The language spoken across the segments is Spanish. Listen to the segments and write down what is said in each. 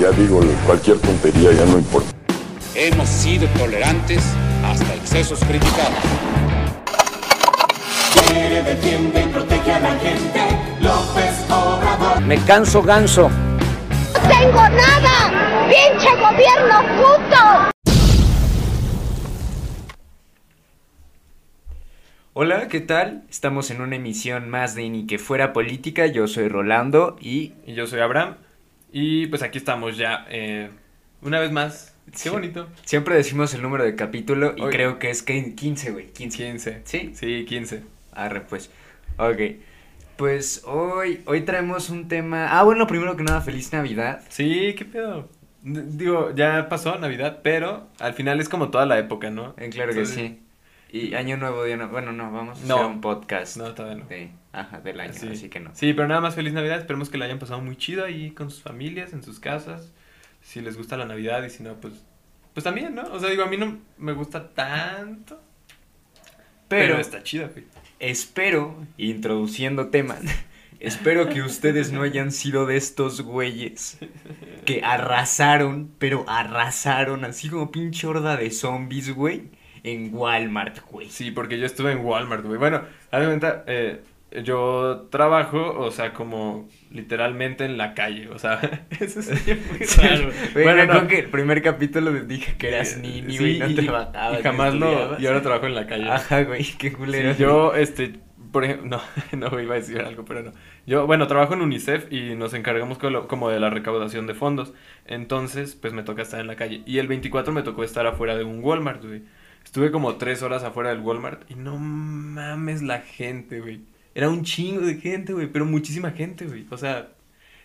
ya digo, cualquier tontería ya no importa. Hemos sido tolerantes hasta excesos criticados. Quiere, defiende y protege a la gente. López Obrador. Me canso ganso. ¡No tengo nada! ¡Pinche gobierno puto! Hola, ¿qué tal? Estamos en una emisión más de Ni que fuera política. Yo soy Rolando y... Y yo soy Abraham. Y pues aquí estamos ya, eh, una vez más. Qué Sí. bonito. Siempre decimos el número de capítulo y Oye. creo que es que 15, güey. 15. 15. ¿Sí? Sí, 15. Arre, pues. Ok. Pues hoy, hoy traemos un tema... Ah, bueno, primero que nada, feliz Navidad. Sí, qué pedo. D- Digo, ya pasó Navidad, pero al final es como toda la época, ¿no? Eh, claro que sí. Y año nuevo, día nuevo. Bueno, no, vamos a No. hacer un podcast. No, todavía no. De, ajá, del año, Sí. así que no. Sí, pero nada más feliz Navidad. Esperemos que la hayan pasado muy chido ahí con sus familias, en sus casas. Si les gusta la Navidad y si no, pues. Pues también, ¿no? O sea, digo, a mí no me gusta tanto. Pero, Pero, está chido, güey. espero, introduciendo temas, espero que ustedes no hayan sido de estos güeyes que arrasaron, pero arrasaron así como pinche horda de zombies, güey, en Walmart, güey. Sí, porque yo estuve en Walmart, güey. Bueno, haz de cuenta, eh, yo trabajo, o sea, como literalmente en la calle, o sea, eso es muy raro. Bueno, acuerdo no. que el primer capítulo les dije que eras niño, sí, güey, no y- trabajabas. Y no jamás estudiabas. Y ahora trabajo en la calle. Ajá, güey, qué culero. Sí, yo, este, por ejemplo, no, no iba a decir algo, pero no. Yo, bueno, trabajo en UNICEF y nos encargamos como de la recaudación de fondos. Entonces, pues me toca estar en la calle. Y el 24 me tocó estar afuera de un Walmart, güey. Estuve como tres horas afuera del Walmart y no mames la gente, güey. Era un chingo de gente, güey, pero muchísima gente, güey. O sea,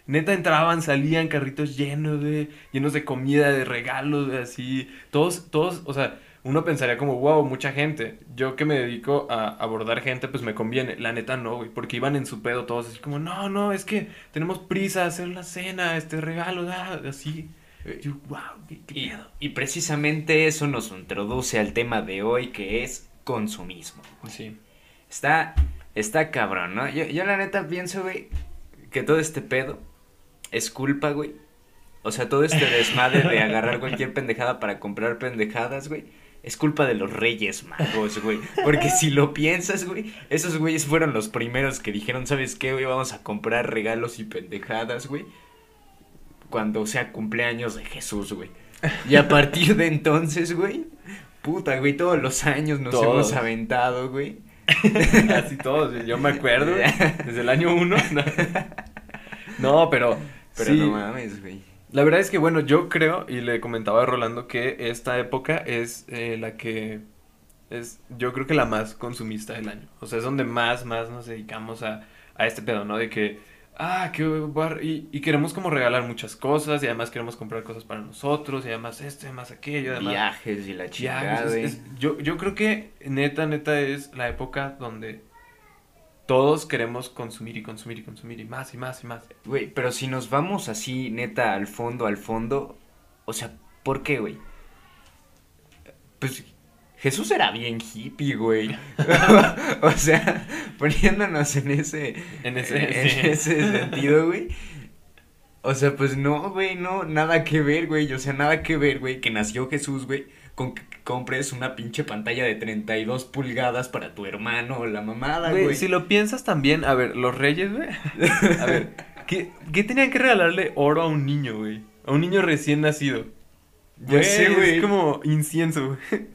neta entraban, salían carritos llenos, güey, llenos de comida, de regalos, así. Todos, todos, o sea, uno pensaría como, wow, mucha gente. Yo que me dedico a abordar gente, pues me conviene. La neta no, güey, porque iban en su pedo todos así como, no, no, es que tenemos prisa hacer la cena, este regalo, ah", así. Yo, wow, qué, qué Y, precisamente eso nos introduce al tema de hoy que es consumismo. Sí. Está, está cabrón, ¿no? Yo, yo la neta pienso, güey, que todo este pedo es culpa, güey. O sea, todo este desmadre de agarrar cualquier pendejada para comprar pendejadas, güey. Es culpa de los reyes magos, güey. Porque si lo piensas, güey, esos güeyes fueron los primeros que dijeron, ¿sabes qué, güey? Vamos a comprar regalos y pendejadas, güey. Cuando sea cumpleaños de Jesús, güey. Y a partir de entonces, güey, puta, güey, todos los años nos Todos. hemos aventado, güey. Así todos, yo me acuerdo, desde el año uno. No, No, pero, Pero sí, no mames, güey. La verdad es que, bueno, yo creo, y le comentaba a Rolando, que esta época es eh, la que es, yo creo que la más consumista del año. O sea, es donde más, más nos dedicamos a, a este pedo, ¿no? De que, ah, voy a- y, y queremos como regalar muchas cosas, y además queremos comprar cosas para nosotros, y además esto, y además aquello, además... Viajes y la chingada, es- güey. es- yo, yo creo que neta, neta es la época donde todos queremos consumir y consumir y consumir, y más y más y más. Güey, pero si nos vamos así, neta, al fondo, al fondo, o sea, ¿por qué, güey? Pues Jesús era bien hippie, güey. o sea, poniéndonos en ese, En ese- en sí. ese sentido, güey. O sea, pues no, güey, no, nada que ver, güey. O sea, nada que ver, güey, que nació Jesús, güey, con que compres una pinche pantalla de 32 pulgadas para tu hermano o la mamada, Güey, güey. si lo piensas también, a ver, los reyes, güey. A ver, ¿qué, qué tenían que regalarle oro a un niño, güey? A un niño recién nacido. Ya sé, güey. Es como incienso, güey.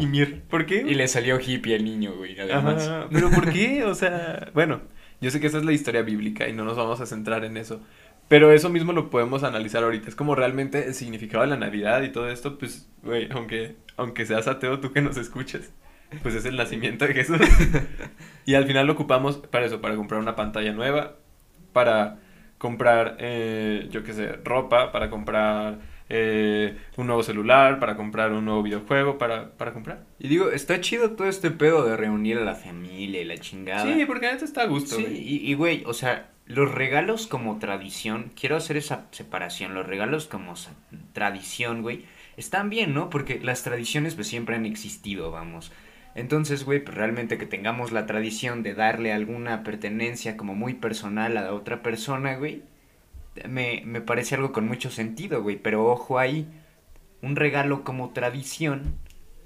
Y mir. ¿Por qué? Y le salió hippie al niño, güey, además. Ajá, Pero ¿por qué? O sea, bueno, yo sé que esa es la historia bíblica y no nos vamos a centrar en eso. Pero eso mismo lo podemos analizar ahorita. Es como realmente el significado de la Navidad y todo esto, pues, güey, aunque, aunque seas ateo, tú que nos escuches, pues es el nacimiento de Jesús. y al final lo ocupamos para eso, para comprar una pantalla nueva, para comprar, eh, yo qué sé, ropa, para comprar eh, un nuevo celular, para comprar un nuevo videojuego, para, para comprar. Y digo, está chido todo este pedo de reunir a la familia y la chingada. Sí, porque a veces está a gusto, Sí, güey. y, y, güey, o sea, los regalos como tradición, quiero hacer esa separación, los regalos como tradición, güey, están bien, ¿no? Porque las tradiciones pues siempre han existido, vamos. Entonces, güey, pues realmente que tengamos la tradición de darle alguna pertenencia como muy personal a la otra persona, güey, me, me parece algo con mucho sentido, güey. Pero ojo ahí, un regalo como tradición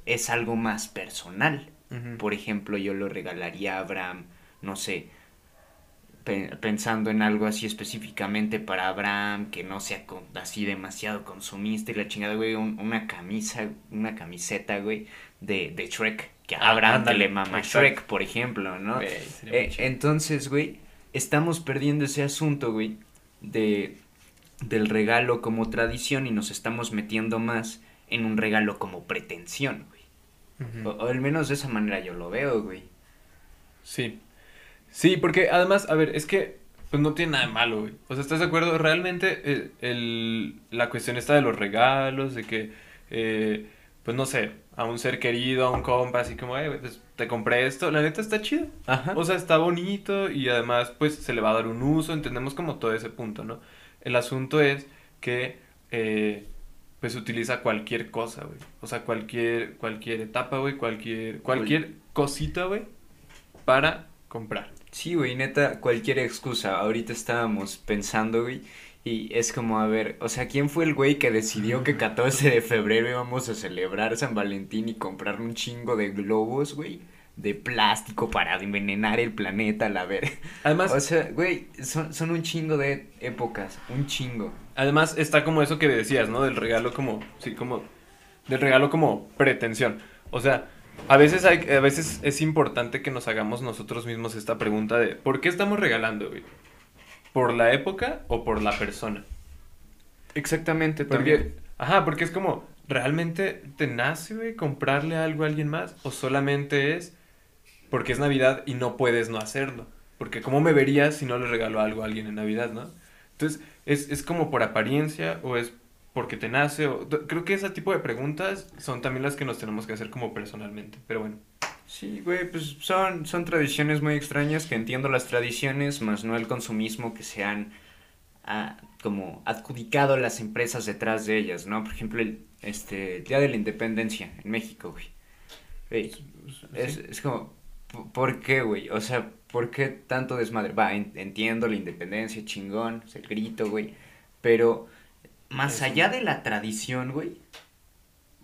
es algo más personal. Por ejemplo, yo lo regalaría a Abraham, no sé, pe- pensando en algo así específicamente para Abraham, que no sea con- así demasiado consumista y la chingada, güey, un- una camisa, una camiseta, güey, de, de Shrek, que a Ah, Abraham que le mama. Shrek, por ejemplo, ¿no? Güey, Eh, entonces, güey, estamos perdiendo ese asunto, güey, de del regalo como tradición y nos estamos metiendo más en un regalo como pretensión, güey. O al menos de esa manera yo lo veo, güey. Sí. Sí, porque además, a ver, es que pues no tiene nada de malo, güey. O sea, ¿estás de acuerdo? Realmente eh, el, la cuestión está de los regalos, de que, eh, pues no sé, a un ser querido, a un compa, así como, eh, pues te compré esto, la neta está chido. Ajá. O sea, está bonito y además, pues se le va a dar un uso, entendemos como todo ese punto, ¿no? El asunto es que, eh, pues utiliza cualquier cosa, güey. O sea, cualquier, cualquier etapa, güey, cualquier, cualquier cosita, güey, para comprar. Sí, güey, neta, cualquier excusa. Ahorita estábamos pensando, güey, y es como, a ver, o sea, ¿quién fue el güey que decidió que 14 de febrero íbamos a celebrar San Valentín y comprar un chingo de globos, güey? De plástico para envenenar el planeta, la ver. Además, O sea, güey, son, son un chingo de épocas, un chingo. Además está como eso que decías, ¿no? Del regalo como, sí, como, del regalo como pretensión. O sea, a veces hay, a veces es importante que nos hagamos nosotros mismos esta pregunta de, ¿por qué estamos regalando, güey? ¿Por la época o por la persona? Exactamente, Porque, ajá, porque es como, ¿realmente te nace, güey, comprarle algo a alguien más? ¿O solamente es porque es Navidad y no puedes no hacerlo? Porque ¿cómo me verías si no le regalo algo a alguien en Navidad, no? Entonces, ¿es, es como por apariencia o es porque te nace? O, creo que ese tipo de preguntas son también las que nos tenemos que hacer como personalmente. Pero bueno, Sí, güey, pues son, son tradiciones muy extrañas que entiendo las tradiciones, más no el consumismo que se han ah, como adjudicado las empresas detrás de ellas, ¿no? Por ejemplo, el este, el Día de la Independencia en México, güey. Güey, es, es como, ¿por- ¿por qué, güey? O sea, ¿por qué tanto desmadre? Va, en- entiendo la independencia, chingón, el grito, güey, pero más allá de la tradición, güey,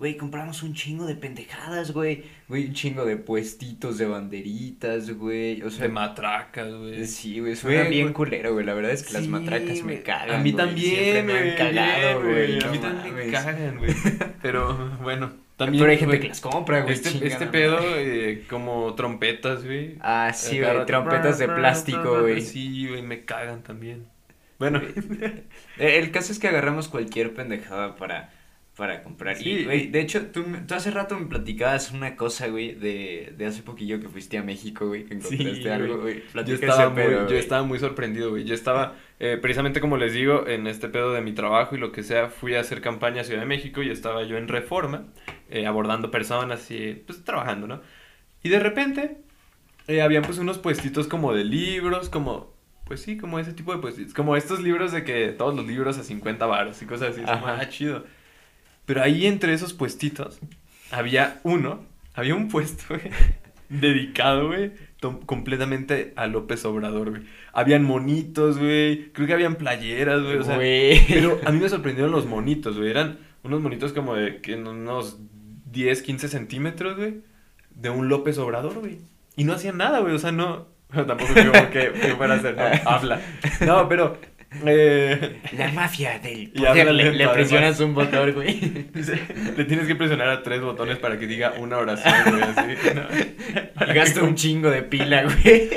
Güey, compramos un chingo de pendejadas, güey. Güey, un chingo de puestitos de banderitas, güey. O sea, de matracas, güey. sí, güey, suena Güey, bien güey. culero, güey. La verdad es que las matracas me cagan. A mí también, siempre me han cagado, güey. A no mí también me cagan, güey. Pero bueno, también. Pero hay gente güey, que las compra, güey. Este, este pedo, eh, como trompetas, güey. Ah, sí, güey. Trompetas de plástico, güey. Sí, güey, me cagan también. Bueno, Eh, El caso es que agarramos cualquier pendejada para, para comprar. Sí. Y, güey, de hecho, tú, tú hace rato me platicabas una cosa, güey, de, de hace poquillo que fuiste a México, güey, que encontraste Sí, algo, güey. yo estaba, muy, pedo, yo güey. estaba muy sorprendido, güey. Yo estaba, eh, precisamente como les digo, en este pedo de mi trabajo y lo que sea, fui a hacer campaña a Ciudad de México y estaba yo en Reforma, eh, abordando personas y pues trabajando, ¿no? Y de repente, eh, habían pues unos puestitos como de libros, como, pues sí, como ese tipo de puestitos, como estos libros de que todos los libros a 50 baros y cosas así, es Ajá. ah, chido. Pero ahí entre esos puestitos había uno, había un puesto, güey, dedicado, güey, completamente a López Obrador, güey. Habían monitos, güey, creo que habían playeras, güey, o sea, Güey. pero a mí me sorprendieron los monitos, güey, eran unos monitos como de que unos 10, 15 centímetros, güey, de un López Obrador, güey. Y no hacían nada, güey, o sea, no, tampoco creo que, que fuera a hacer, no, habla. No, pero, eh, La mafia del poder. Le, le presionas un botón, güey. Le tienes que presionar a tres botones para que diga una oración, güey, así. ¿no? Y gasta un chingo de pila, güey.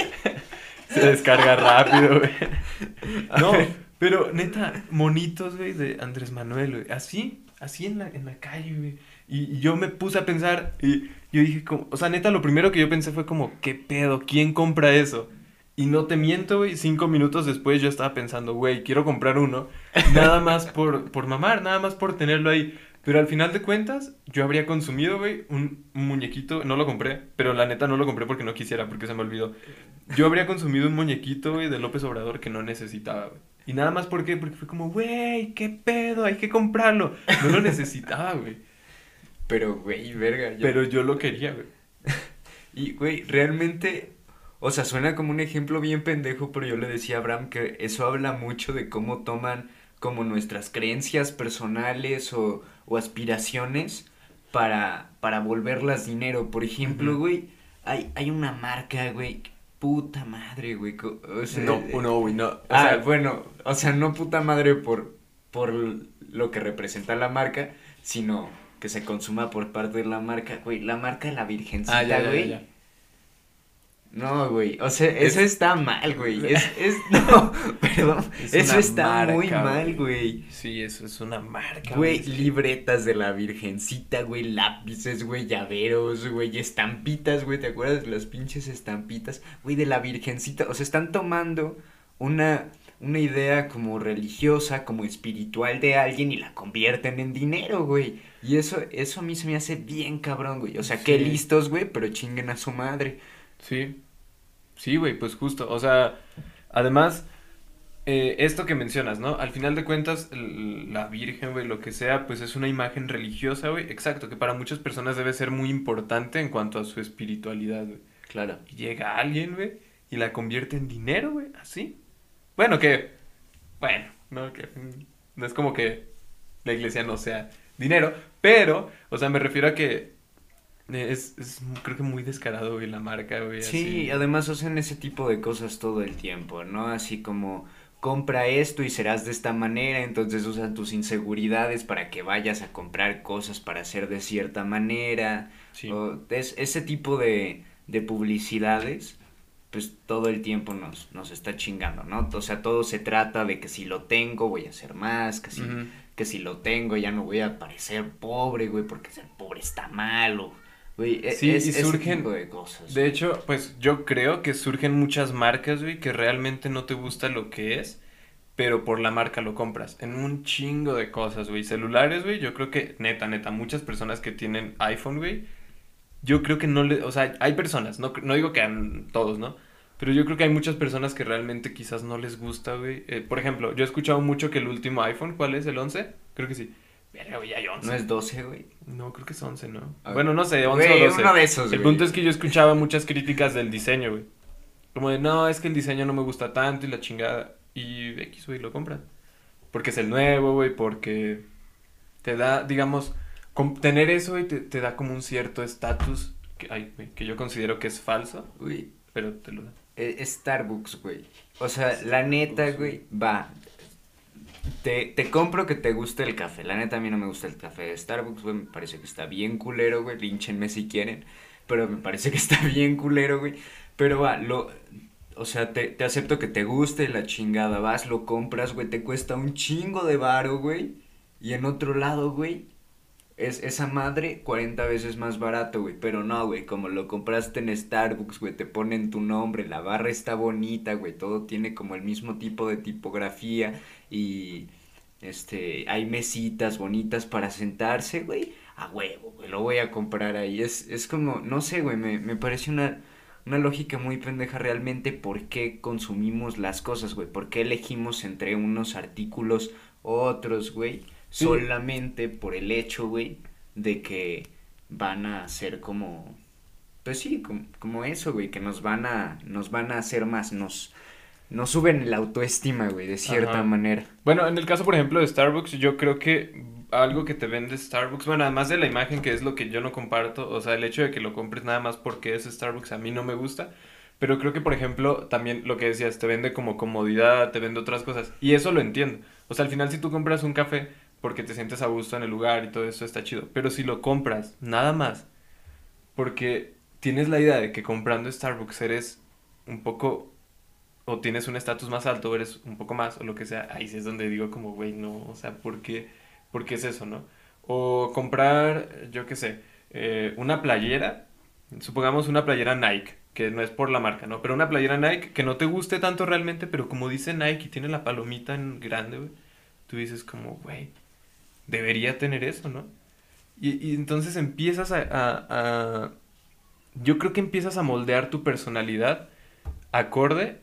Se descarga rápido, güey. No, pero neta, monitos, güey, de Andrés Manuel, güey. Así, así en la, en la calle, güey. Y, y yo me puse a pensar y yo dije, como, o sea, neta, lo primero que yo pensé fue como, ¿qué pedo? ¿Quién compra eso? Y no te miento, güey, cinco minutos después yo estaba pensando, güey, quiero comprar uno, nada más por, por mamar, nada más por tenerlo ahí. Pero al final de cuentas, yo habría consumido, güey, un, muñequito, no lo compré, pero la neta no lo compré porque no quisiera, porque se me olvidó. Yo habría consumido un muñequito, güey, de López Obrador que no necesitaba, güey. Y nada más ¿por qué? porque fue como, güey, qué pedo, hay que comprarlo. No lo necesitaba, güey. Pero, güey, verga. yo- Pero yo lo quería, güey. Y, güey, realmente, O sea, suena como un ejemplo bien pendejo, pero yo le decía a Abraham que eso habla mucho de cómo toman como nuestras creencias personales o, o aspiraciones para, para volverlas dinero. Por ejemplo, güey, hay, hay una marca, güey, puta madre, güey. O sea, No, no, güey, no. O ah, sea, bueno, o sea, no puta madre por, por lo que representa la marca, sino que se consuma por parte de la marca, güey. La marca de la virgencita, ah, ya, ya, güey. ya, ya. No, güey, o sea, eso Es- está mal, güey. Es, es, no, perdón, Es eso está marca, muy mal, güey. güey. Sí, eso es una marca. Güey, que- libretas de la virgencita, güey, lápices, güey, llaveros, güey, estampitas, güey, ¿te acuerdas de las pinches estampitas? Güey, de la virgencita, o sea, están tomando una, una idea como religiosa, como espiritual de alguien y la convierten en dinero, güey. Y eso, eso a mí se me hace bien cabrón, güey. O sea, qué listos, güey, pero chinguen a su madre. Sí, sí, güey, pues justo, o sea, además, eh, esto que mencionas, ¿no? Al final de cuentas, la Virgen, güey, lo que sea, pues es una imagen religiosa, güey, exacto, que para muchas personas debe ser muy importante en cuanto a su espiritualidad, güey. Claro. Y llega alguien, güey, y la convierte en dinero, güey, así. Bueno, que, bueno, no, que, no es como que la iglesia no sea dinero, pero, o sea, me refiero a que es, es creo que muy descarado, güey, la marca, güey. Sí, así. además hacen ese tipo de cosas todo el tiempo, ¿no? Así como compra esto y serás de esta manera, entonces usan tus inseguridades para que vayas a comprar cosas para ser de cierta manera. Sí. O es, ese tipo de, de publicidades, pues todo el tiempo nos, nos está chingando, ¿no? O sea, todo se trata de que si lo tengo voy a hacer más, que si, que si lo tengo ya no voy a parecer pobre, güey, porque ser pobre está malo. Güey, e- Sí, es, y surgen- tipo de cosas. De hecho, pues yo creo que surgen muchas marcas, güey, que realmente no te gusta lo que es, pero por la marca lo compras. En un chingo de cosas, güey. Celulares, güey, yo creo que, neta, neta, muchas personas que tienen iPhone, güey, yo creo que no le, o sea, hay personas, no, no digo que a todos, ¿no? Pero yo creo que hay muchas personas que realmente quizás no les gusta, güey. Eh, por ejemplo, yo he escuchado mucho que el último iPhone, ¿cuál es? ¿El 11? Creo que sí. Verga, güey, hay 11. No es 12, güey. No, creo que es 11, ¿no? Bueno, no sé, 11 güey, o 12. uno de esos, El güey. punto es que yo escuchaba muchas críticas del diseño, güey. Como de, no, es que el diseño no me gusta tanto y la chingada. Y X, güey, lo compran. Porque es el nuevo, güey, porque te da, digamos, tener eso, güey, te, te da como un cierto estatus que, ay, güey, que yo considero que es falso, Güey, pero te lo da. e- Starbucks, güey. O sea, la neta, güey, va. Te, te compro que te guste el café. La neta, a mí no me gusta el café de Starbucks, güey. Me parece que está bien culero, güey. Línchenme si quieren. Pero me parece que está bien culero, güey. Pero va, lo. O sea, te, te acepto que te guste la chingada. Vas, lo compras, güey. Te cuesta un chingo de varo, güey. Y en otro lado, güey, es esa madre 40 veces más barato, güey. Pero no, güey, como lo compraste en Starbucks, güey, te ponen tu nombre, la barra está bonita, güey, todo tiene como el mismo tipo de tipografía y este, hay mesitas bonitas para sentarse, güey. A huevo, güey, lo voy a comprar ahí. Es, es como, no sé, güey, me, me parece una, una lógica muy pendeja realmente por qué consumimos las cosas, güey. ¿Por qué elegimos entre unos artículos otros, güey? Sí. Solamente por el hecho, güey, de que van a ser como, pues sí, como, como eso, güey, que nos van a, nos van a hacer más, nos, nos suben la autoestima, güey, de cierta Ajá. manera. Bueno, en el caso, por ejemplo, de Starbucks, yo creo que algo que te vende Starbucks, bueno, además de la imagen, que es lo que yo no comparto, o sea, el hecho de que lo compres nada más porque es Starbucks a mí no me gusta, pero creo que, por ejemplo, también lo que decías, te vende como comodidad, te vende otras cosas, y eso lo entiendo. O sea, al final si tú compras un café porque te sientes a gusto en el lugar y todo eso está chido, pero si lo compras nada más porque tienes la idea de que comprando Starbucks eres un poco o tienes un estatus más alto, o eres un poco más, o lo que sea, ahí sí es donde digo como, güey, no, o sea, ¿por qué, es eso, no? O comprar, yo qué sé, eh, una playera, supongamos una playera Nike, que no es por la marca, ¿no? Pero una playera Nike que no te guste tanto realmente, pero como dice Nike y tiene la palomita en grande, güey, tú dices como, güey, debería tener eso, ¿no? Y, y entonces empiezas a, a- a- Yo creo que empiezas a moldear tu personalidad acorde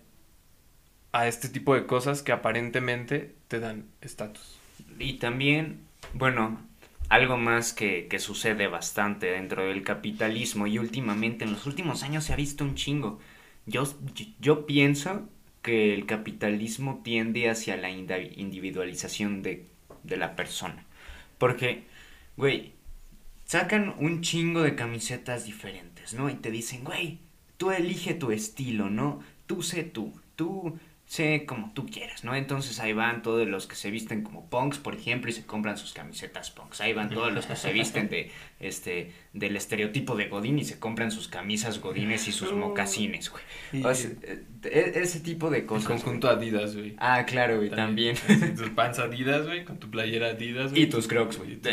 a este tipo de cosas que aparentemente te dan estatus. Y también, bueno, algo más que, que sucede bastante dentro del capitalismo y últimamente, en los últimos años se ha visto un chingo. yo, yo pienso que el capitalismo tiende hacia la individualización de, de la persona. Porque, güey, sacan un chingo de camisetas diferentes, ¿no? Y te dicen, güey, tú elige tu estilo, ¿no? Tú sé tú, tú sé como tú quieras, ¿no? Entonces ahí van todos los que se visten como punks, por ejemplo, y se compran sus camisetas punks. Ahí van todos los que se visten de, este, del estereotipo de Godín y se compran sus camisas Godines y sus mocasines, güey. Y- O sea, e- ese tipo de El cosas. conjunto güey. Adidas, güey. Ah, claro, güey, también. Así, Tus pants Adidas, güey, con tu playera Adidas, güey. Y tus Crocs, güey.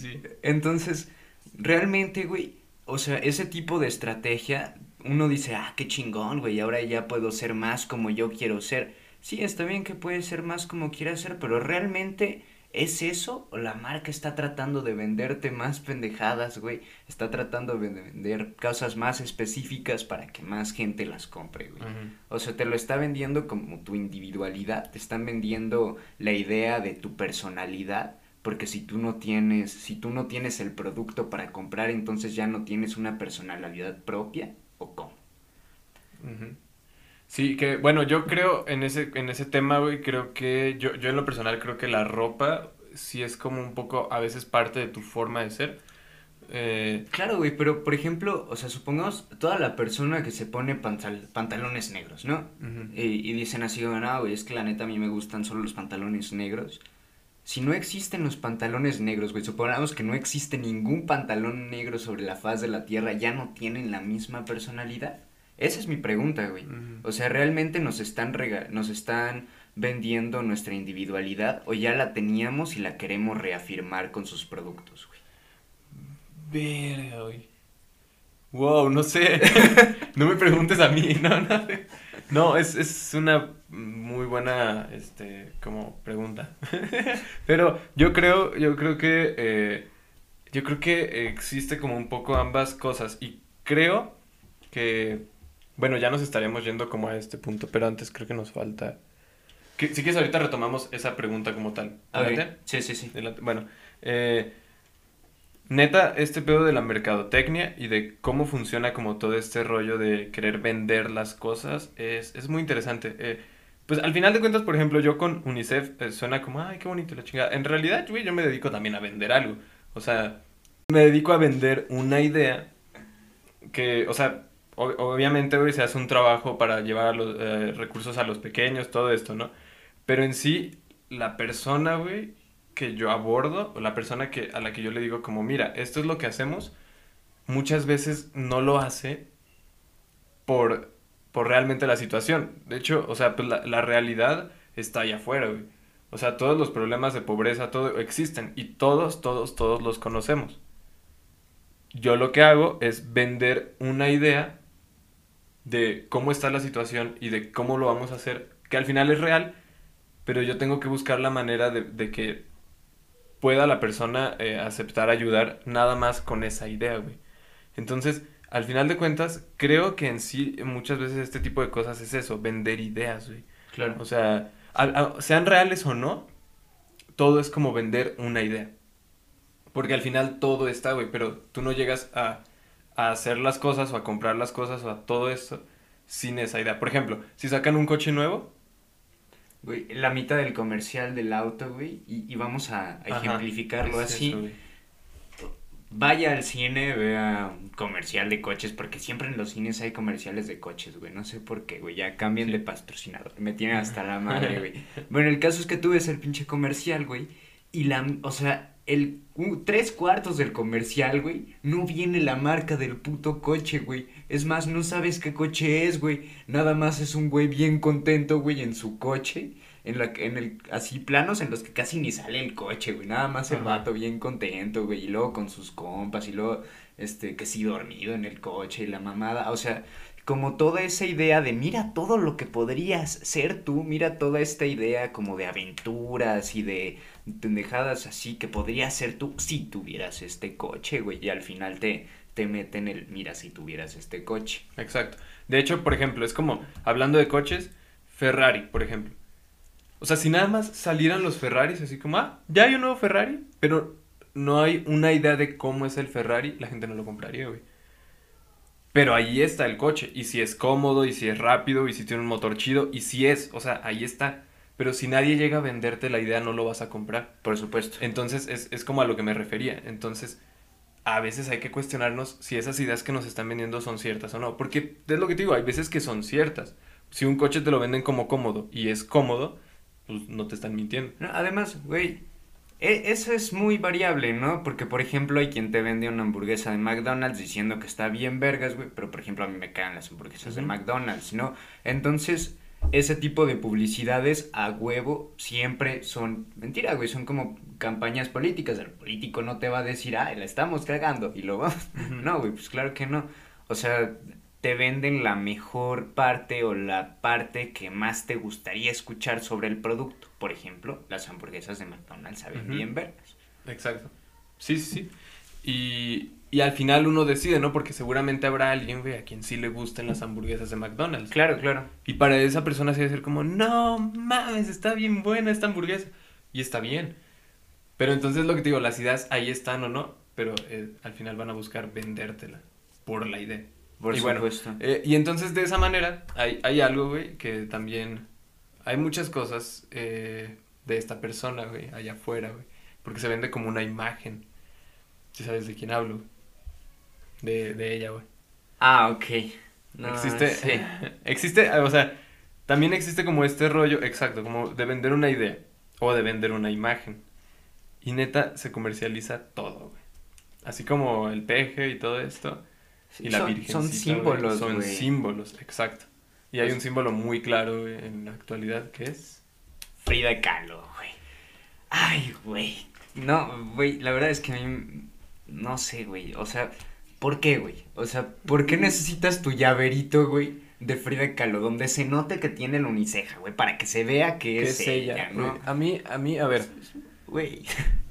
Sí. Entonces, realmente, güey, o sea, ese tipo de estrategia, uno dice, ah, qué chingón, güey, ahora ya puedo ser más como yo quiero ser. Sí, está bien que puedes ser más como quieras ser, pero realmente ¿es eso? ¿O la marca está tratando de venderte más pendejadas, güey? Está tratando de vender cosas más específicas para que más gente las compre, güey. O sea, te lo está vendiendo como tu individualidad, te están vendiendo la idea de tu personalidad, porque si tú no tienes, si tú no tienes el producto para comprar, entonces ya no tienes una personalidad propia, ¿o cómo? Ujú. Sí, que bueno, yo creo en ese, en ese tema, güey, creo que yo, yo en lo personal creo que la ropa sí es como un poco a veces parte de tu forma de ser. Eh, Claro, güey, pero por ejemplo, o sea, supongamos toda la persona que se pone pantal- pantalones negros, ¿no? Y, y dicen así, no, güey, es que la neta a mí me gustan solo los pantalones negros. Si no existen los pantalones negros, güey, supongamos que no existe ningún pantalón negro sobre la faz de la tierra, ¿ya no tienen la misma personalidad? Esa es mi pregunta, güey. O sea, ¿realmente nos están, rega- nos están vendiendo nuestra individualidad o ya la teníamos y la queremos reafirmar con sus productos, güey? Verga, güey. Wow, no sé. no me preguntes a mí, no, no. No, es, es una muy buena, este, como pregunta. Pero yo creo, yo creo que, eh, yo creo que existe como un poco ambas cosas y creo que, bueno, ya nos estaríamos yendo como a este punto, pero antes creo que nos falta. Que, si quieres ahorita retomamos esa pregunta como tal. ¿Adelante? Sí, sí, sí. Bueno, eh, neta, este pedo de la mercadotecnia y de cómo funciona como todo este rollo de querer vender las cosas es, es muy interesante. Eh, pues al final de cuentas, por ejemplo, yo con UNICEF eh, suena como, ay, qué bonito la chingada. En realidad, güey, yo me dedico también a vender algo. O sea, me dedico a vender una idea que, o sea, ob- obviamente, güey, se hace un trabajo para llevar los eh, recursos a los pequeños, todo esto, ¿no? Pero en sí, la persona, güey, que yo abordo, o la persona que, a la que yo le digo como, mira, esto es lo que hacemos, muchas veces no lo hace por, por realmente la situación. De hecho, o sea, pues la, la realidad está allá afuera, güey. O sea, todos los problemas de pobreza, todo existen y todos, todos, todos los conocemos. Yo lo que hago es vender una idea de cómo está la situación y de cómo lo vamos a hacer, que al final es real, pero yo tengo que buscar la manera de, de que pueda la persona eh, aceptar ayudar nada más con esa idea, güey. Entonces, al final de cuentas, creo que en sí muchas veces este tipo de cosas es eso, vender ideas, güey. Claro. O sea, a- sean reales o no, todo es como vender una idea. Porque al final todo está, güey, pero tú no llegas a, a hacer las cosas o a comprar las cosas o a todo eso sin esa idea. Por ejemplo, si sacan un coche nuevo, Güey, la mitad del comercial del auto, güey, y, y vamos a ejemplificarlo es así. eso. Vaya al cine, vea un comercial de coches, porque siempre en los cines hay comerciales de coches, güey. No sé por qué, güey. Ya cambian Sí. de patrocinador. Me tienen hasta la madre, güey. Bueno, el caso es que tú ves el pinche comercial, güey. Y la, o sea, el tres cuartos del comercial, güey, no viene la marca del puto coche, güey. Es más, no sabes qué coche es, güey. Nada más es un güey bien contento, güey, en su coche. En la, que- en el, así planos en los que casi ni sale el coche, güey. Nada más el Ajá. vato bien contento, güey. Y luego con sus compas. Y luego, este, que sí dormido en el coche y la mamada. O sea, como toda esa idea de mira todo lo que podrías ser tú. Mira toda esta idea como de aventuras y de pendejadas así que podrías ser tú si tuvieras este coche, güey. Y al final te, te meten el mira si tuvieras este coche. Exacto. De hecho, por ejemplo, es como, hablando de coches, Ferrari, por ejemplo. O sea, si nada más salieran los Ferraris, así como, ah, ya hay un nuevo Ferrari, pero no hay una idea de cómo es el Ferrari, la gente no lo compraría, güey. Pero ahí está el coche. Y si es cómodo, y si es rápido, y si tiene un motor chido, y si es, o sea, ahí está. Pero si nadie llega a venderte la idea, no lo vas a comprar. Por supuesto. Entonces, es, es como a lo que me refería. Entonces, a veces hay que cuestionarnos si esas ideas que nos están vendiendo son ciertas o no. Porque es lo que te digo, hay veces que son ciertas. Si un coche te lo venden como cómodo y es cómodo, pues no te están mintiendo. No, además, güey, e- eso es muy variable, ¿no? Porque, por ejemplo, hay quien te vende una hamburguesa de McDonald's diciendo que está bien vergas, güey, pero, por ejemplo, a mí me caen las hamburguesas de. McDonald's, ¿no? Entonces, ese tipo de publicidades a huevo siempre son mentira, güey, son como campañas políticas. El político no te va a decir, ah, la estamos cagando y lo vamos. No, güey, pues claro que no. O sea, te venden la mejor parte o la parte que más te gustaría escuchar sobre el producto. Por ejemplo, las hamburguesas de McDonald's saben bien vergas. Exacto. Sí, sí, sí. Y, y al final uno decide, ¿no? Porque seguramente habrá alguien, güey, a quien sí le gusten las hamburguesas de McDonald's. Claro, claro. Y para esa persona sí a ser como, no mames, está bien buena esta hamburguesa. Y está bien. Pero entonces lo que te digo, las ideas ahí están o no, pero eh, al final van a buscar vendértela por la idea. Por y bueno, supuesto. eh, y entonces de esa manera hay, hay algo, güey, que también... Hay muchas cosas eh, de esta persona, güey, allá afuera, güey. Porque se vende como una imagen. Si sabes de quién hablo. De, de ella, güey. Ah, ok. No, existe, sí. existe, o sea, también existe como este rollo, exacto, como de vender una idea o de vender una imagen. Y neta, se comercializa todo, güey. Así como el peje y todo esto. Y la son, virgencita, son güey, símbolos, Son güey. símbolos, exacto. Y hay Pues- un símbolo muy claro güey, en la actualidad que es... Frida Kahlo, güey. Ay, güey. No, güey, la verdad es que a mí no sé, güey. O sea, ¿por qué, güey? O sea, ¿por qué necesitas tu llaverito, güey, de Frida Kahlo donde se note que tiene la uniceja, güey, para que se vea que, que es, ella, ¿no? güey. A mí, a mí, a ver, Güey.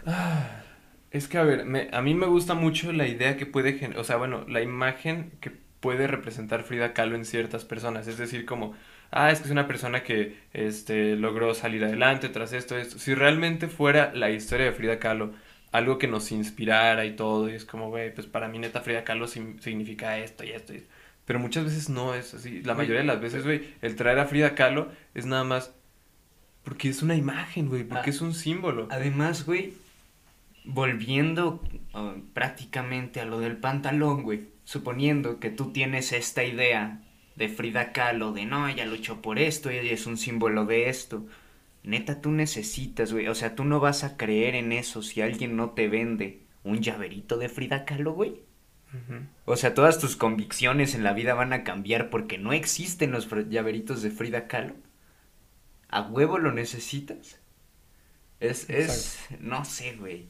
Es que, a ver, me- a mí me gusta mucho la idea que puede, o sea, bueno, la imagen que puede representar Frida Kahlo en ciertas personas. Es decir, como, ah, es que es una persona que, este, logró salir adelante tras esto, esto. Si realmente fuera la historia de Frida Kahlo algo que nos inspirara y todo, y es como, güey, pues para mí neta Frida Kahlo significa esto y esto y esto. Pero muchas veces no es así. La mayoría de las veces, güey, el traer a Frida Kahlo es nada más porque es una imagen, güey, porque Ah. es un símbolo. Además, güey, volviendo uh, prácticamente a lo del pantalón, güey, suponiendo que tú tienes esta idea de Frida Kahlo, de no, ella luchó por esto, ella es un símbolo de esto. Neta, tú necesitas, güey, o sea, tú no vas a creer en eso si alguien no te vende un llaverito de Frida Kahlo, güey. O sea, todas tus convicciones en la vida van a cambiar porque no existen los llaveritos de Frida Kahlo. ¿A huevo lo necesitas? Es, es, no sé, güey.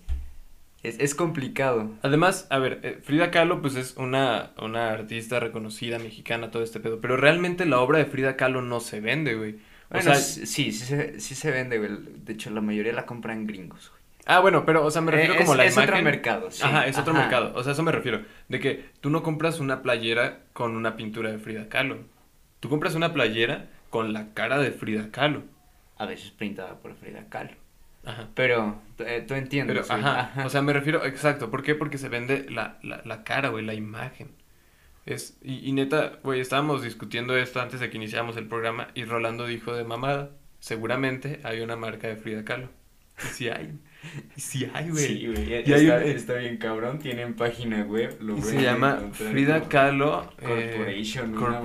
Es, es complicado. Además, a ver, eh, Frida Kahlo pues es una, una artista reconocida mexicana, todo este pedo, pero realmente la obra de Frida Kahlo no se vende, güey. O sea, sí, sí se, sí se vende, güey. De hecho, la mayoría la compran gringos, güey. ah, bueno, pero, o sea, me refiero Eh, como es- la es imagen. otro mercado, sí. Ajá, es otro mercado. O sea, eso me refiero. De que tú no compras una playera con una pintura de Frida Kahlo. Tú compras una playera con la cara de Frida Kahlo. A veces pintada por Frida Kahlo. Ajá. Pero, eh, tú entiendes, Pero, ajá, o sea, me refiero, exacto, ¿por qué? Porque se vende la, la, la cara, güey, la imagen. Es, y, y neta, güey, estábamos discutiendo esto antes de que iniciáramos el programa y Rolando dijo de mamada, seguramente hay una marca de Frida Kahlo. Y sí hay, y sí hay, güey. Sí, güey. Está, un- está bien cabrón. Tienen página web. Lo Y se llama Frida Kahlo eh, Corporation, una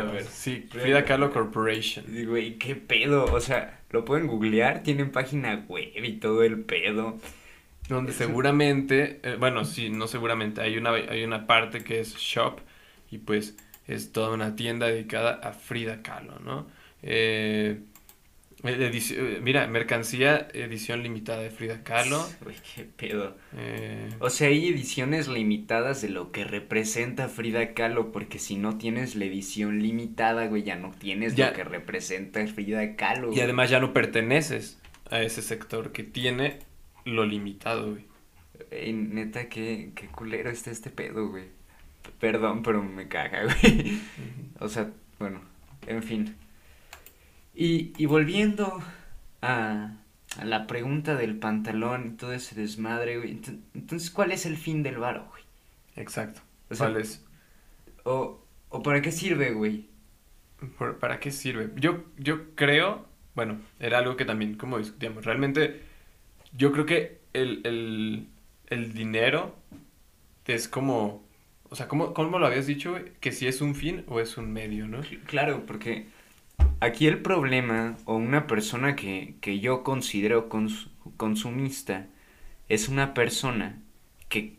a ver. Sí, Frida Kahlo. Corporation. Güey, ¿qué pedo? O sea, lo pueden googlear, tienen página web y todo el pedo. Donde seguramente, eh, bueno, sí, no seguramente, hay una, hay una parte que es shop y pues es toda una tienda dedicada a Frida Kahlo, ¿no? Eh, edici- eh, mira, mercancía, edición limitada de Frida Kahlo. Güey, qué pedo. eh, O sea, hay ediciones limitadas de lo que representa Frida Kahlo, porque si no tienes la edición limitada, güey, ya no tienes Ya. lo que representa Frida Kahlo. y además ya no perteneces a ese sector que tiene lo limitado, güey. Ey, neta, qué, qué culero está este pedo, güey. Perdón, pero me caga, güey. O sea, bueno, en fin. Y, y volviendo a, a la pregunta del pantalón y todo ese desmadre, güey. ent- Entonces, ¿cuál es el fin del varo, güey? Exacto. O sea, ¿Cuál es? ¿O, o para qué sirve, güey? ¿Por- ¿Para qué sirve? Yo, yo creo, bueno, era algo que también como discutíamos, realmente yo creo que el, el, el dinero es como, o sea, ¿cómo, cómo lo habías dicho? Que si es un fin o es un medio, ¿no? Claro, porque aquí el problema, o una persona que, que yo considero cons- consumista, es una persona que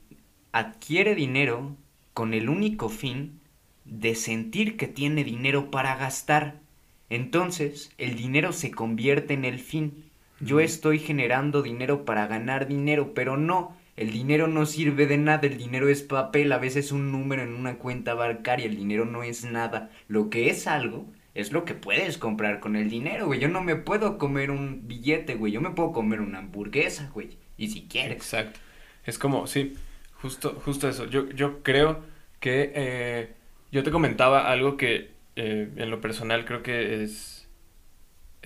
adquiere dinero con el único fin de sentir que tiene dinero para gastar. Entonces, el dinero se convierte en el fin. Yo estoy generando dinero para ganar dinero, pero no. El dinero no sirve de nada, el dinero es papel, a veces un número en una cuenta bancaria, el dinero no es nada. Lo que es algo es lo que puedes comprar con el dinero, güey. Yo no me puedo comer un billete, güey. Yo me puedo comer una hamburguesa, güey. Y si quieres. Exacto. Es como, sí, justo, justo eso. Yo, yo creo que eh, yo te comentaba algo que eh, en lo personal creo que es,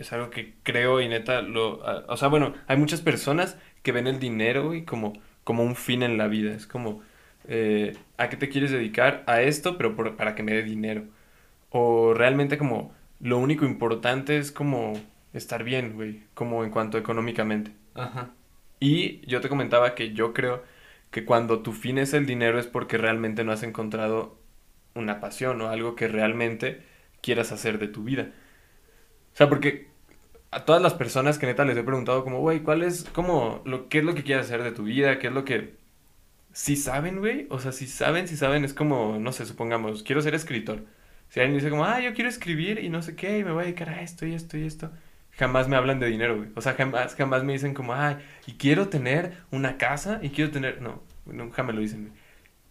es algo que creo y neta lo... a- o sea, bueno, hay muchas personas que ven el dinero güey, como, como un fin en la vida. Es como, eh, ¿a qué te quieres dedicar? A esto, pero por- para que me dé dinero. O realmente como lo único importante es como estar bien, güey, como en cuanto económicamente. Ajá. Y yo te comentaba que yo creo que cuando tu fin es el dinero es porque realmente no has encontrado una pasión o algo que realmente quieras hacer de tu vida. O sea, porque a todas las personas que neta les he preguntado como, güey, ¿cuál es, como, lo, qué es lo que quieres hacer de tu vida? ¿Qué es lo que... Si saben, güey, o sea, si saben, si saben, es como, no sé, supongamos, quiero ser escritor. Si alguien dice como, ah, yo quiero escribir y no sé qué, y me voy a dedicar a esto y esto y esto. Jamás me hablan de dinero, güey. O sea, jamás, jamás me dicen como, ay, y quiero tener una casa y quiero tener... No, nunca me lo dicen.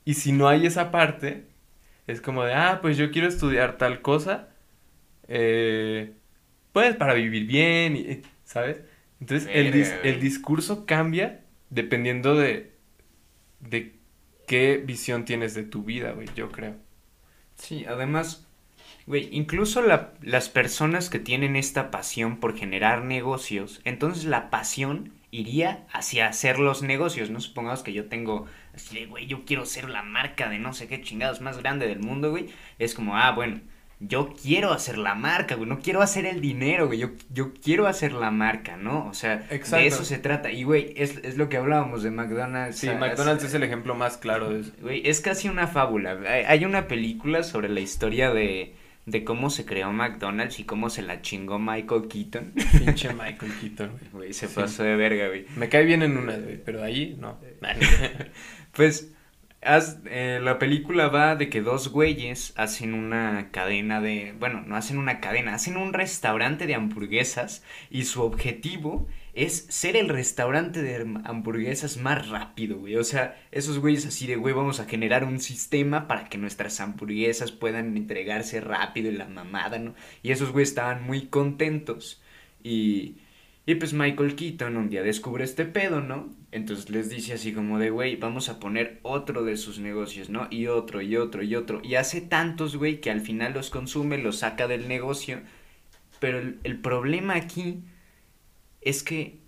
Y si no hay esa parte, es como de, ah, pues yo quiero estudiar tal cosa, eh, pues para vivir bien, y, ¿sabes? Entonces el, dis- el discurso cambia dependiendo de, de qué visión tienes de tu vida, güey, yo creo. Sí, además, güey, incluso la- las personas que tienen esta pasión por generar negocios, entonces la pasión iría hacia hacer los negocios, ¿no? Supongamos que yo tengo, así de, güey, yo quiero ser la marca de no sé qué chingados más grande del mundo, güey. Es como, ah, bueno, yo quiero hacer la marca, güey, no quiero hacer el dinero, güey, yo, yo quiero hacer la marca, ¿no? O sea, Exacto. de eso se trata. Y, güey, es, es lo que hablábamos de McDonald's. Sí, McDonald's es el ejemplo más claro de eso. Güey, es casi una fábula. Hay, hay una película sobre la historia de, de cómo se creó McDonald's y cómo se la chingó Michael Keaton. Pinche Michael Keaton, güey. Güey, se Sí. pasó de verga, güey. Me cae bien en una, güey, pero ahí no. Pues, eh, la película va de que dos güeyes hacen una cadena de... Bueno, no hacen una cadena, hacen un restaurante de hamburguesas y su objetivo es ser el restaurante de ham- hamburguesas más rápido, güey. O sea, esos güeyes así de, güey, vamos a generar un sistema para que nuestras hamburguesas puedan entregarse rápido y la mamada, ¿no? Y esos güeyes estaban muy contentos. Y, y pues Michael Keaton un día descubre este pedo, ¿no? Entonces les dice así como de, güey, vamos a poner otro de sus negocios, ¿no? Y otro, y otro, y otro. Y hace tantos, güey, que al final los consume, los saca del negocio. Pero el, el problema aquí es que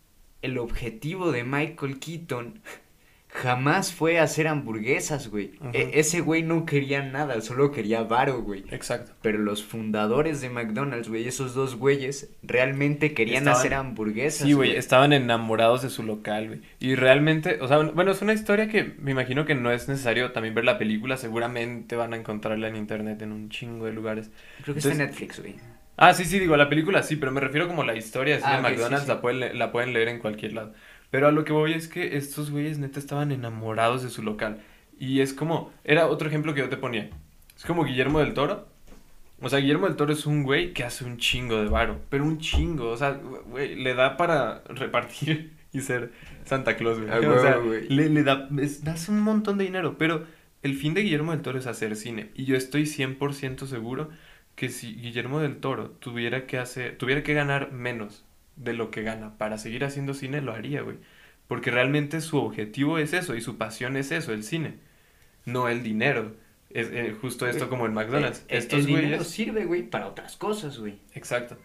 el objetivo de Michael Keaton jamás fue hacer hamburguesas, güey. E- ese güey no quería nada, solo quería varo, güey. Exacto. Pero los fundadores de McDonald's, güey, esos dos güeyes, realmente querían Estaban- hacer hamburguesas. Sí, güey, estaban enamorados de su local, güey. Y realmente, o sea, bueno, es una historia que me imagino que no es necesario también ver la película, seguramente van a encontrarla en internet en un chingo de lugares. Creo que está en Entonces- Netflix, güey. Ah, sí, sí, digo, la película sí, pero me refiero como la historia así Ah, de McDonald's, sí. La, pueden, le- la pueden leer en cualquier lado. Pero a lo que voy es que estos güeyes neta estaban enamorados de su local. Y es como, era otro ejemplo que yo te ponía. Es como Guillermo del Toro. O sea, Guillermo del Toro es un güey que hace un chingo de varo, pero un chingo, o sea, güey, le da para repartir y ser Santa Claus, güey. Ah, o sea, güey. le, le da, es- das un montón de dinero, pero el fin de Guillermo del Toro es hacer cine. Y yo estoy 100% seguro que si Guillermo del Toro tuviera que hacer, tuviera que ganar menos de lo que gana para seguir haciendo cine, lo haría, güey. Porque realmente su objetivo es eso y su pasión es eso, el cine, no el dinero. Es eh, justo esto como en McDonald's. Eh, eh, Estos el dinero güeyes. sirve, güey, para otras cosas, güey. Exacto.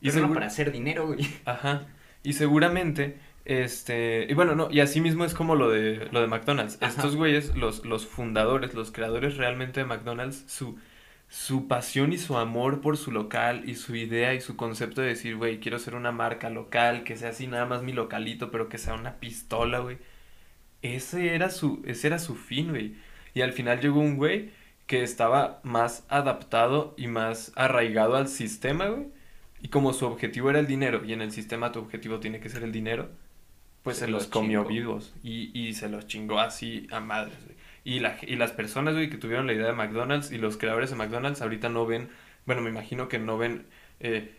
Y no para hacer dinero, güey. Ajá. Y seguramente Este, y bueno, no, y así mismo es como lo de lo de McDonald's. Ajá. Estos güeyes, los, los fundadores, los creadores realmente de McDonald's, su, su pasión y su amor por su local y su idea y su concepto de decir, güey, quiero ser una marca local, que sea así nada más mi localito, pero que sea una pistola, güey. Ese era su, ese era su fin, güey. Y al final llegó un güey que estaba más adaptado y más arraigado al sistema, güey. Y como su objetivo era el dinero, y en el sistema tu objetivo tiene que ser el dinero, pues Se se, los los comió vivos. Y, y se los chingó así a madres, güey. Y, la, y las personas, güey, que tuvieron la idea de McDonald's y los creadores de McDonald's ahorita no ven, bueno, me imagino que no ven eh,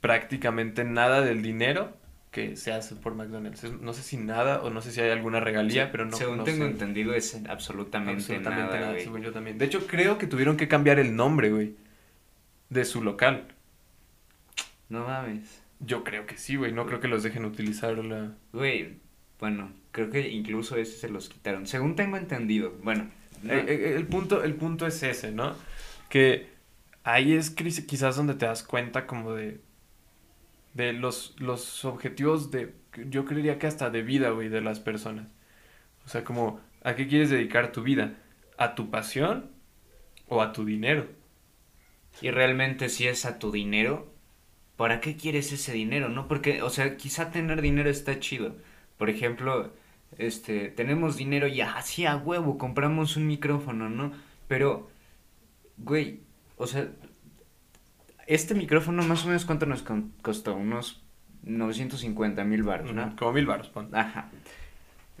prácticamente nada del dinero que se hace por McDonald's. No sé si nada o no sé si hay alguna regalía, pero no, Según no tengo sé. entendido es absolutamente, Absolutamente nada, nada, güey. según yo también. De hecho, creo que tuvieron que cambiar el nombre, güey, de su local. No mames. Yo creo que sí, güey. No creo que los dejen utilizar la... Güey, bueno, creo que incluso ese se los quitaron. Según tengo entendido. Bueno, no- Eh, eh, el, punto, el punto es ese, ¿no? Que ahí es quizás donde te das cuenta como de... De los, los objetivos de... Yo creería que hasta de vida, güey, de las personas. O sea, como... ¿A qué quieres dedicar tu vida? ¿A tu pasión o a tu dinero? Y realmente si es a tu dinero, ¿para qué quieres ese dinero? No, porque, o sea, quizá tener dinero está chido. Por ejemplo, este, tenemos dinero y así a huevo compramos un micrófono, ¿no? Pero, güey, o sea, este micrófono más o menos cuánto nos costó, unos 950 mil baros, ¿no? Como mil baros, pon. Ajá.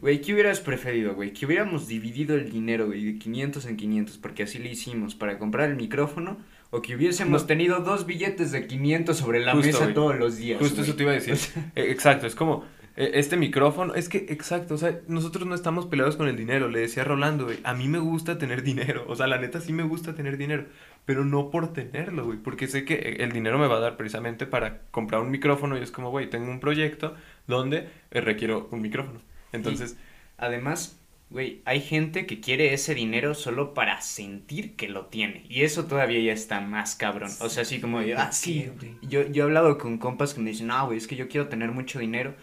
Güey, ¿qué hubieras preferido, güey? Que hubiéramos dividido el dinero, güey, de 500 en 500, porque así lo hicimos, para comprar el micrófono, o que hubiésemos No. tenido dos billetes de 500 sobre la Justo, mesa todos los días. Justo eso te iba a decir. Eh, exacto, es como este micrófono. Es que, exacto, o sea, nosotros no estamos peleados con el dinero. Le decía a Rolando, güey, a mí me gusta tener dinero. O sea, la neta sí me gusta tener dinero. Pero no por tenerlo, güey. Porque sé que eh, el dinero me va a dar precisamente para comprar un micrófono. Y es como, güey, tengo un proyecto donde eh, requiero un micrófono. Entonces, Además, güey, hay gente que quiere ese dinero solo para sentir que lo tiene. Y eso todavía ya está más cabrón. O sea, así como, de, ah, sí. Yo, yo he hablado con compas que me dicen, no, güey, es que yo quiero tener mucho dinero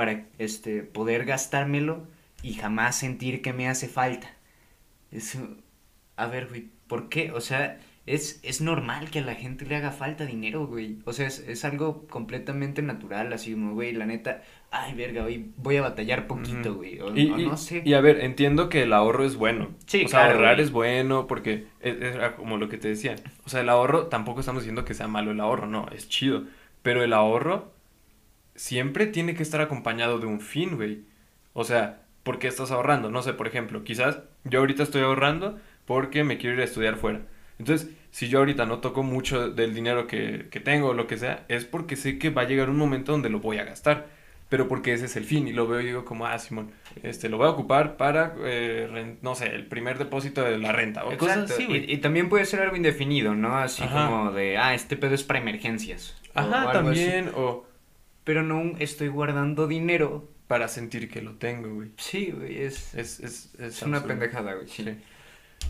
para este, poder gastármelo y jamás sentir que me hace falta. Eso, a ver, güey, ¿por qué? O sea, es, es normal que a la gente le haga falta dinero, güey. O sea, es, es algo completamente natural, así como, güey, la neta, ay, verga, hoy voy a batallar poquito, güey. O, Y, o y- no sé. y a ver, entiendo que el ahorro es bueno. Sí, o sea, claro, ahorrar güey. es bueno porque es, es como lo que te decía. O sea, el ahorro, tampoco estamos diciendo que sea malo el ahorro, no, es chido. Pero el ahorro siempre tiene que estar acompañado de un fin, güey. O sea, ¿por qué estás ahorrando? No sé, por ejemplo, quizás yo ahorita estoy ahorrando porque me quiero ir a estudiar fuera. Entonces, si yo ahorita no toco mucho del dinero que, que tengo o lo que sea, es porque sé que va a llegar un momento donde lo voy a gastar. Pero porque ese es el fin y lo veo y digo como, ah, Simón, este, lo voy a ocupar para, eh, no sé, el primer depósito de la renta o cosas Exacto. así, y, güey. y también puede ser algo indefinido, ¿no? Así Ajá. como de, ah, este pedo es para emergencias. o Ajá, así. también, o Pero no estoy guardando dinero. para sentir que lo tengo, güey. Sí, güey, es, Es, es, es, una pendejada, güey. sí.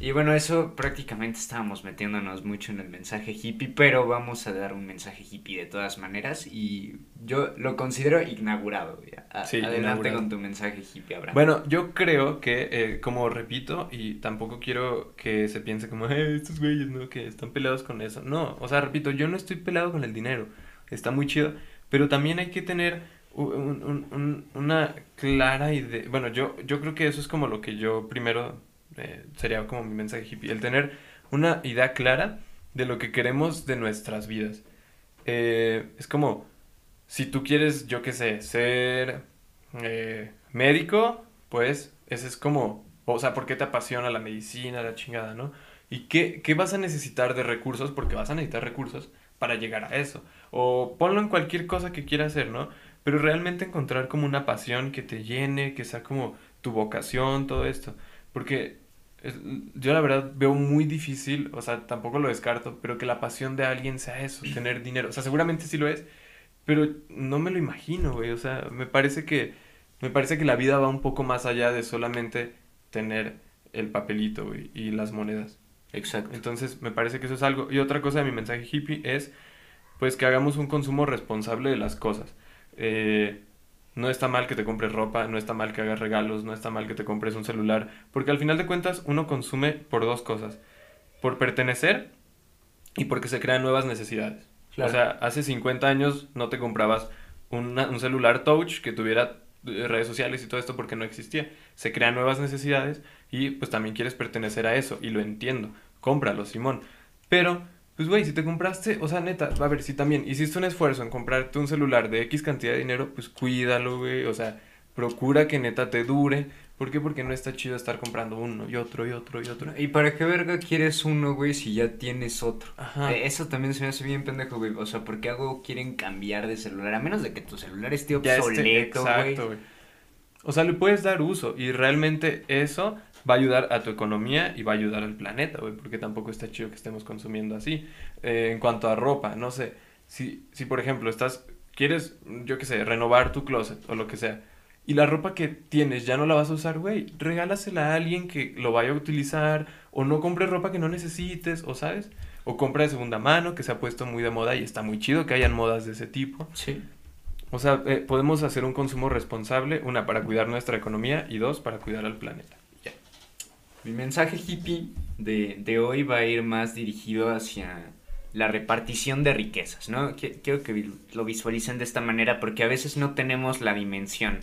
Y bueno, eso prácticamente estábamos metiéndonos mucho en el mensaje hippie, pero vamos a dar un mensaje hippie de todas maneras y yo lo considero inaugurado. A- Sí, Adelante inaugurado. con tu mensaje hippie, Abraham. Bueno, yo creo que, eh, como repito, y tampoco quiero que se piense como, eh, estos güeyes, ¿no? Que están peleados con eso. No, o sea, repito, yo no estoy peleado con el dinero. Está muy chido. Pero también hay que tener un- un- un- una clara idea. Bueno, yo, yo creo que eso es como lo que yo primero eh, sería como mi mensaje hippie. El tener una idea clara de lo que queremos de nuestras vidas. Eh, es como, si tú quieres, yo qué sé, ser eh, médico, pues ese es como, o sea, ¿por qué te apasiona la medicina, la chingada, no? ¿Y qué, qué vas a necesitar de recursos? Porque vas a necesitar recursos para llegar a eso. O ponlo en cualquier cosa que quieras hacer, ¿no? Pero realmente encontrar como una pasión que te llene, que sea como tu vocación, todo esto. Porque yo la verdad veo muy difícil, o sea, tampoco lo descarto, pero que la pasión de alguien sea eso, tener dinero. O sea, seguramente sí lo es, pero no me lo imagino, güey. O sea, me parece que me parece que la vida va un poco más allá de solamente tener el papelito, güey, y las monedas. Exacto. Entonces, me parece que eso es algo. Y otra cosa de mi mensaje hippie es, pues, que hagamos un consumo responsable de las cosas. Eh, No está mal que te compres ropa, no está mal que hagas regalos, no está mal que te compres un celular, porque al final de cuentas uno consume por dos cosas, por pertenecer y porque se crean nuevas necesidades. Claro. O sea, hace 50 años no te comprabas una- un celular touch que tuviera eh, redes sociales y todo esto porque no existía. Se crean nuevas necesidades y pues también quieres pertenecer a eso y lo entiendo. Cómpralo, Simón. Pero, pues güey, si te compraste, o sea, neta, a ver, si también hiciste un esfuerzo en comprarte un celular de X cantidad de dinero, pues cuídalo, güey. O sea, procura que neta te dure. ¿Por qué? Porque no está chido estar comprando uno y otro y otro y otro. ¿Y para qué verga quieres uno, güey, si ya tienes otro? Ajá. Eh, eso también se me hace bien pendejo, güey. O sea, ¿por qué algo quieren cambiar de celular? A menos de que tu celular esté- obsoleto, güey. exacto, güey. O sea, le puedes dar uso y realmente eso va a ayudar a tu economía y va a ayudar al planeta, güey, porque tampoco está chido que estemos consumiendo así. Eh, en cuanto a ropa, no sé, si, si por ejemplo estás, quieres, yo qué sé, renovar tu closet o lo que sea, y la ropa que tienes ya no la vas a usar, güey, regálasela a alguien que lo vaya a utilizar, o no compres ropa que no necesites, o sabes, o compra de segunda mano que se ha puesto muy de moda y está muy chido que hayan modas de ese tipo. Sí. O sea, eh, podemos hacer un consumo responsable, una, para cuidar nuestra economía y dos, para cuidar al planeta. Mi mensaje hippie de, de hoy va a ir más dirigido hacia la repartición de riquezas, ¿no? Qui- Quiero que lo visualicen de esta manera porque a veces no tenemos la dimensión.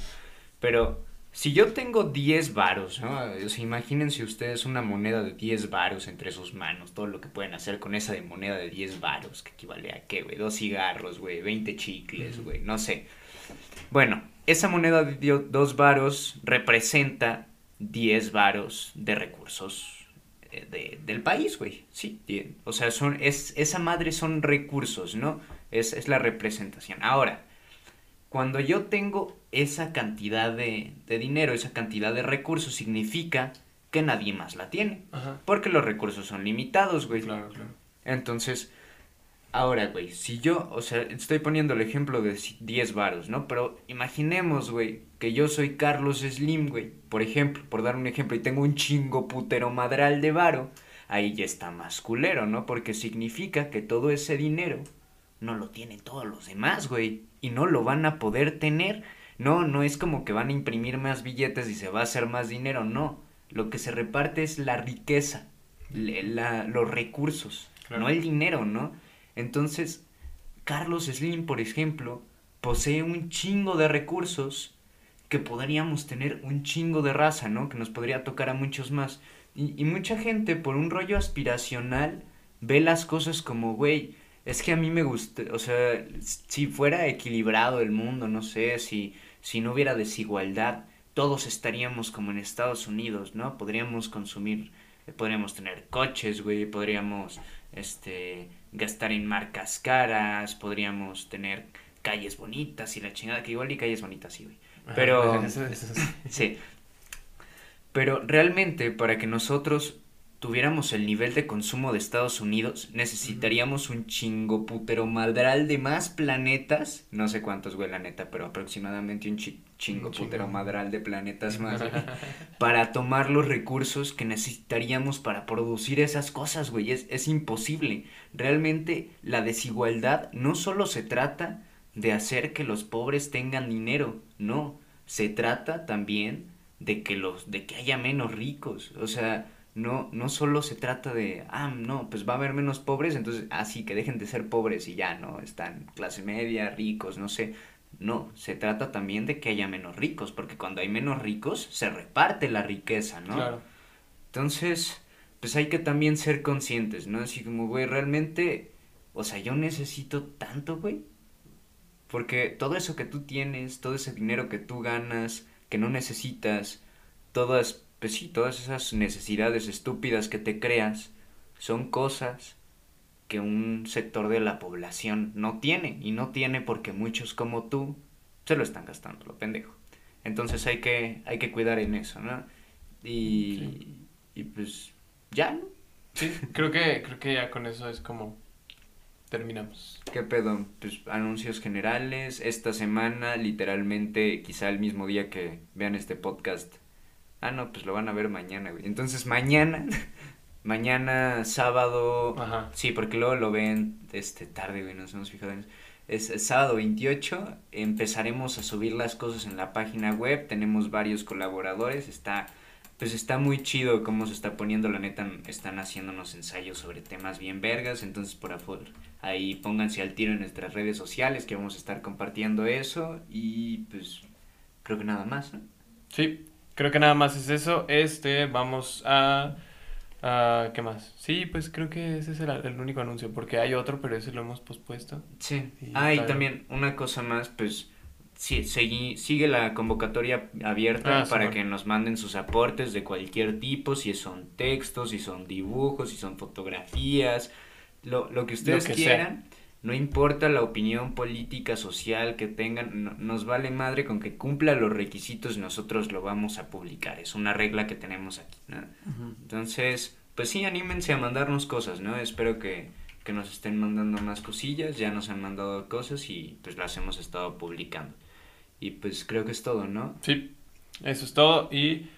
Pero si yo tengo 10 varos, ¿no? O sea, imagínense ustedes una moneda de 10 varos entre sus manos, todo lo que pueden hacer con esa de moneda de 10 varos, que equivale a qué, güey, dos cigarros, güey, 20 chicles, güey, no sé. Bueno, esa moneda de dio- dos varos representa 10 varos de recursos eh, de- del país, güey. Sí, o sea, son, es, esa madre son recursos, ¿no? Es, es la representación. Ahora, cuando yo tengo esa cantidad de, de dinero, esa cantidad de recursos, significa que nadie más la tiene. Ajá. Porque los recursos son limitados, güey. Claro, claro. Entonces, ahora, güey, si yo, o sea, estoy poniendo el ejemplo de si- 10 varos, ¿no? Pero imaginemos, güey, que yo soy Carlos Slim, güey, por ejemplo, por dar un ejemplo, y tengo un chingo putero madral de varo, ahí ya está más culero, ¿no? Porque significa que todo ese dinero no lo tienen todos los demás, güey, y no lo van a poder tener. No, no es como que van a imprimir más billetes y se va a hacer más dinero, no. Lo que se reparte es la riqueza, la- los recursos, Claro. no el dinero, ¿no? Entonces, Carlos Slim, por ejemplo, posee un chingo de recursos que podríamos tener un chingo de raza, ¿no? Que nos podría tocar a muchos más. Y, mucha gente, por un rollo aspiracional, ve las cosas como, güey, es que a mí me gusta, o sea, si fuera equilibrado el mundo, no sé, si, si no hubiera desigualdad, todos estaríamos como en Estados Unidos, ¿no? Podríamos consumir, eh, podríamos tener coches, güey, podríamos, este, gastar en marcas caras, podríamos tener calles bonitas y la chingada, que igual y calles bonitas, sí, güey. Pero... Eso- eso sí. Sí. Pero realmente para que nosotros tuviéramos el nivel de consumo de Estados Unidos, necesitaríamos un chingo putero madral de más planetas, no sé cuántos, güey, la neta, pero aproximadamente un chi- chingo Un chingo. putero madral de planetas más, güey, para tomar los recursos que necesitaríamos para producir esas cosas, güey, es, es imposible. Realmente la desigualdad no solo se trata de hacer que los pobres tengan dinero, no, se trata también de que los de que haya menos ricos, o sea, no no solo se trata de, ah, no, pues va a haber menos pobres, entonces así que dejen de ser pobres y ya, no, están clase media, ricos, no sé. No, se trata también de que haya menos ricos, porque cuando hay menos ricos se reparte la riqueza, ¿no? Claro. Entonces, pues hay que también ser conscientes, ¿no? Así como, güey, realmente, o sea, yo necesito tanto, güey. Porque todo eso que tú tienes, todo ese dinero que tú ganas, que no necesitas, todas, pues sí, todas esas necesidades estúpidas que te creas, son cosas que un sector de la población no tiene. Y no tiene porque muchos como tú se lo están gastando, lo pendejo. Entonces hay que, hay que cuidar en eso, ¿no? Y, y pues ya, ¿no? Sí, creo que, creo que ya con eso es como terminamos. ¿Qué pedo? Pues anuncios generales. Esta semana, literalmente, quizá el mismo día que vean este podcast. Ah, no, pues lo van a ver mañana, güey. Entonces mañana, mañana sábado. Ajá. Sí, porque luego lo ven este tarde, güey, nos hemos fijado en eso. Es sábado 28. Empezaremos a subir las cosas en la página web. Tenemos varios colaboradores. Está, pues está muy chido cómo se está poniendo. La neta, están haciéndonos ensayos sobre temas bien vergas. Entonces, por favor, ahí pónganse al tiro en nuestras redes sociales que vamos a estar compartiendo eso. Y pues, creo que nada más, ¿no? Sí, creo que nada más es eso. Este, vamos a... a- ¿Qué más? Sí, pues creo que ese es el, el único anuncio, porque hay otro, pero ese lo hemos pospuesto. Sí. Y Ah, y también una cosa más, pues sí, segui- sigue la convocatoria abierta Ah, para que nos manden sus aportes de cualquier tipo, si son textos, si son dibujos, si son fotografías, lo, lo que ustedes que sea. No importa la opinión política, social que tengan, no- nos vale madre con que cumpla los requisitos, nosotros lo vamos a publicar. Es una regla que tenemos aquí, ¿no? Entonces, pues sí, anímense a mandarnos cosas, ¿no? Espero que, que nos estén mandando más cosillas, ya nos han mandado cosas y pues las hemos estado publicando. Y pues creo que es todo, ¿no? Sí, eso es todo. Y